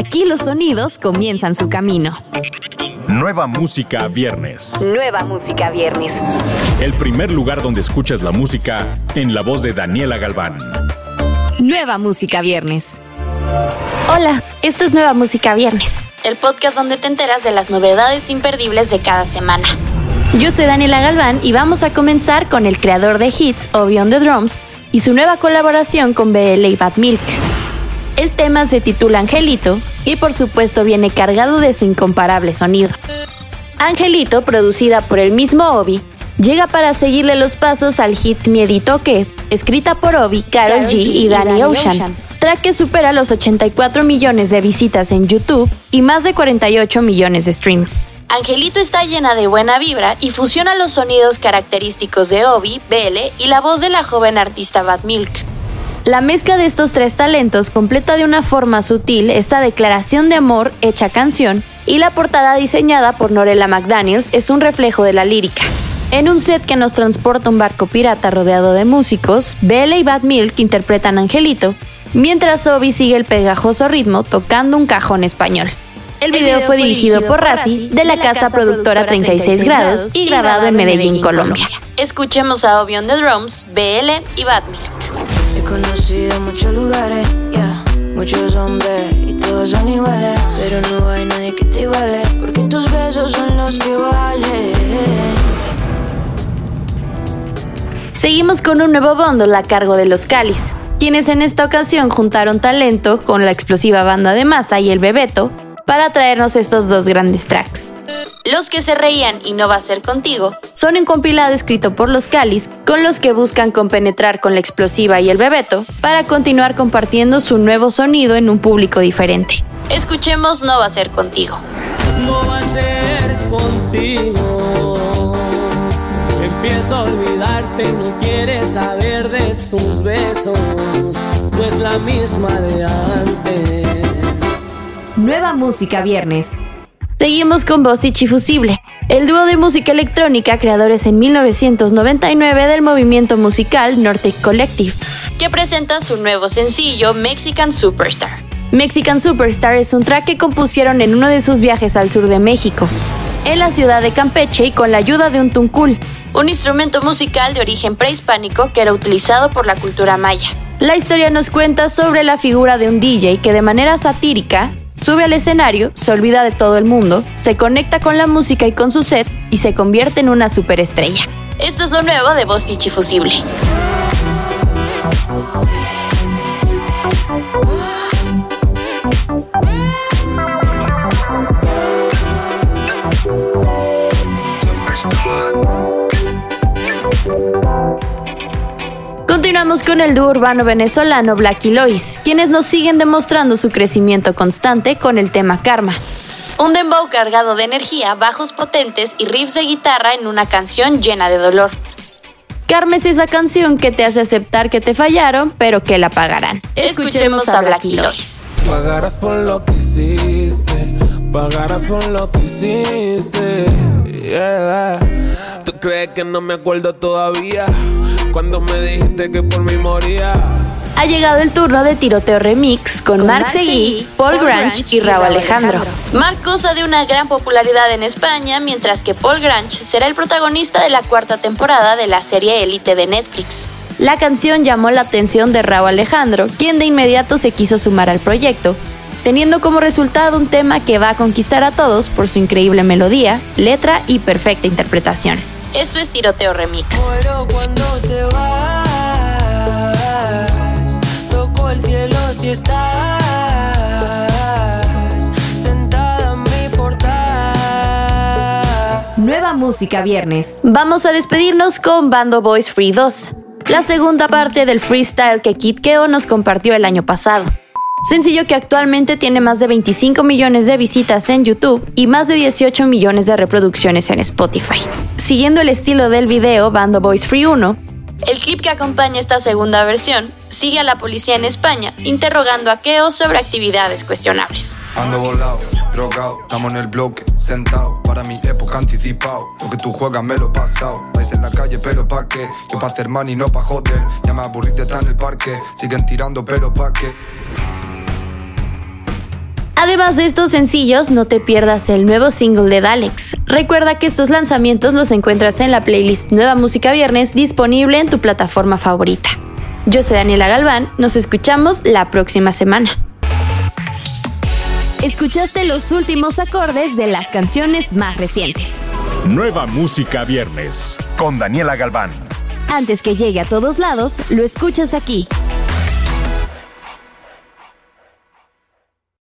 Aquí los sonidos comienzan su camino. Nueva música viernes. Nueva música viernes. El primer lugar donde escuchas la música en la voz de Daniela Galván. Nueva música viernes. Hola, esto es Nueva Música Viernes, el podcast donde te enteras de las novedades imperdibles de cada semana. Yo soy Daniela Galván y vamos a comenzar con el creador de hits, Obi on the Drums, y su nueva colaboración con BL y Bad Milk. El tema se titula Angelito y por supuesto viene cargado de su incomparable sonido. Angelito, producida por el mismo Obi, llega para seguirle los pasos al hit Miedito que, escrita por Obi, Carol G y Danny Ocean, track que supera los 84 millones de visitas en YouTube y más de 48 millones de streams. Angelito está llena de buena vibra y fusiona los sonidos característicos de Obi, Belle y la voz de la joven artista Bad Milk. La mezcla de estos tres talentos completa de una forma sutil esta declaración de amor hecha canción y la portada diseñada por Norella McDaniels es un reflejo de la lírica. En un set que nos transporta un barco pirata rodeado de músicos, Belle y Bad Milk interpretan Angelito, mientras Obi sigue el pegajoso ritmo tocando un cajón español. El video fue dirigido por Razi de la casa productora 36 grados y grabado en Medellín, Colombia. Escuchemos a Obi on the drums, BL y Bad Milk. He conocido muchos lugares, ya, muchos hombres y todos son iguales. Pero no hay nadie que te porque tus besos son los que valen. Seguimos con un nuevo bundle a cargo de los Calis, quienes en esta ocasión juntaron talento con la explosiva banda de Masa y el Bebeto para traernos estos dos grandes tracks. Los que se reían y no va a ser contigo son un compilado escrito por los Calis con los que buscan compenetrar con la explosiva y el Bebeto para continuar compartiendo su nuevo sonido en un público diferente. Escuchemos No va a ser contigo. No va a ser contigo. Empiezo a olvidarte y no quieres saber de tus besos. No es la misma de antes. Nueva música viernes. Seguimos con Bostich y Fusible, el dúo de música electrónica creadores en 1999 del movimiento musical Nortec Collective, que presenta su nuevo sencillo Mexican Superstar. Mexican Superstar es un track que compusieron en uno de sus viajes al sur de México, en la ciudad de Campeche y con la ayuda de un tuncul, un instrumento musical de origen prehispánico que era utilizado por la cultura maya. La historia nos cuenta sobre la figura de un DJ que de manera satírica sube al escenario, se olvida de todo el mundo, se conecta con la música y con su set y se convierte en una superestrella. Esto es lo nuevo de Bostich y Fusible. Continuamos con el dúo urbano venezolano Black y Lois, quienes nos siguen demostrando su crecimiento constante con el tema Karma. Un dembow cargado de energía, bajos potentes y riffs de guitarra en una canción llena de dolor. Karma es esa canción que te hace aceptar que te fallaron, pero que la pagarán. Escuchemos a Black y Lois. Pagarás por lo que hiciste, pagarás por lo que hiciste. yeah. ¿Tú crees que no me acuerdo todavía? Cuando me dijiste que por mí moría. Ha llegado el turno de Tiroteo Remix con, Mark Seguí, Paul Grange y Raúl Alejandro. Mark goza de una gran popularidad en España, mientras que Paul Grange será el protagonista de la cuarta temporada de la serie Elite de Netflix. La canción llamó la atención de Raúl Alejandro, quien de inmediato se quiso sumar al proyecto, teniendo como resultado un tema que va a conquistar a todos por su increíble melodía, letra y perfecta interpretación. Esto es Tiroteo Remix. Muero cuando te vas. Toco el cielo si estás. Sentada en mi portal. Nueva música viernes. Vamos a despedirnos con Bando Boys Free 2, la segunda parte del freestyle que Kid Keo nos compartió el año pasado. Sencillo que actualmente tiene más de 25 millones de visitas en YouTube y más de 18 millones de reproducciones en Spotify. Siguiendo el estilo del video Bando Boys Free 1, el clip que acompaña esta segunda versión sigue a la policía en España interrogando a Keo sobre actividades cuestionables. Ando volado, drogado, estamos en el bloque, sentado, para mi época anticipado. Lo que tú juegas me lo he pasado. Vais en la calle, pero pa' qué? Yo pa' hacer money, no pa' joder. Ya me aburrí de estar en el parque, siguen tirando, pero pa' qué? Además de estos sencillos, no te pierdas el nuevo single de Dalex. Recuerda que estos lanzamientos los encuentras en la playlist Nueva Música Viernes disponible en tu plataforma favorita. Yo soy Daniela Galván, nos escuchamos la próxima semana. Escuchaste los últimos acordes de las canciones más recientes. Nueva Música Viernes con Daniela Galván. Antes que llegue a todos lados, lo escuchas aquí.